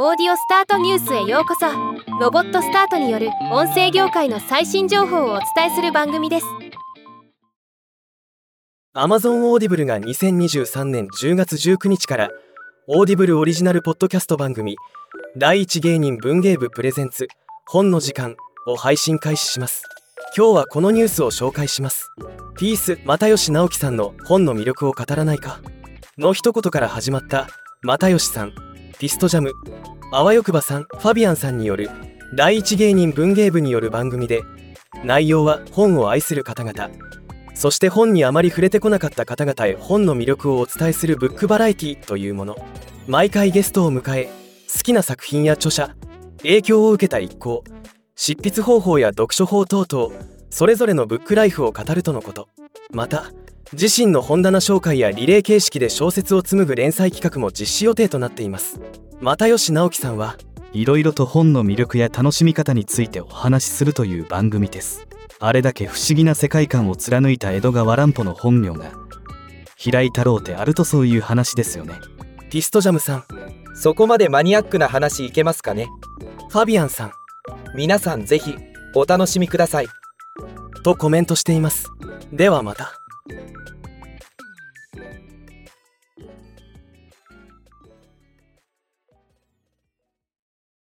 オーディオスタートニュースへようこそ。ロボットスタートによる音声業界の最新情報をお伝えする番組です。Amazon オーディブルが2023年10月19日からオーディブルオリジナルポッドキャスト番組第一芸人文芸部 presents 本ノじかんを配信開始します。今日はこのニュースを紹介します。ピース又吉直樹さんの本の魅力を語らないか。の一言から始まった又吉さん。ピストジャム。あわよくばさんファビアンさんによる第一芸人文芸部による番組で内容は本を愛する方々。そして本にあまり触れてこなかった方々へ本の魅力をお伝えするブックバラエティというもの。毎回ゲストを迎え好きな作品や著者影響を受けた一行。執筆方法や読書法等々それぞれのブックライフを語るとのこと。また自身の本棚紹介やリレー形式で小説を紡ぐ連載企画も実施予定となっています。又吉直樹さんはいろいろと本の魅力や楽しみ方についてお話しするという番組です。あれだけ不思議な世界観を貫いた江戸川乱歩の本名が平井太郎ってあるとそういう話ですよね。ピストジャムさんそこまでマニアックな話いけますかね？ファビアンさん。皆さんぜひお楽しみください。とコメントしています。ではまた Thank you.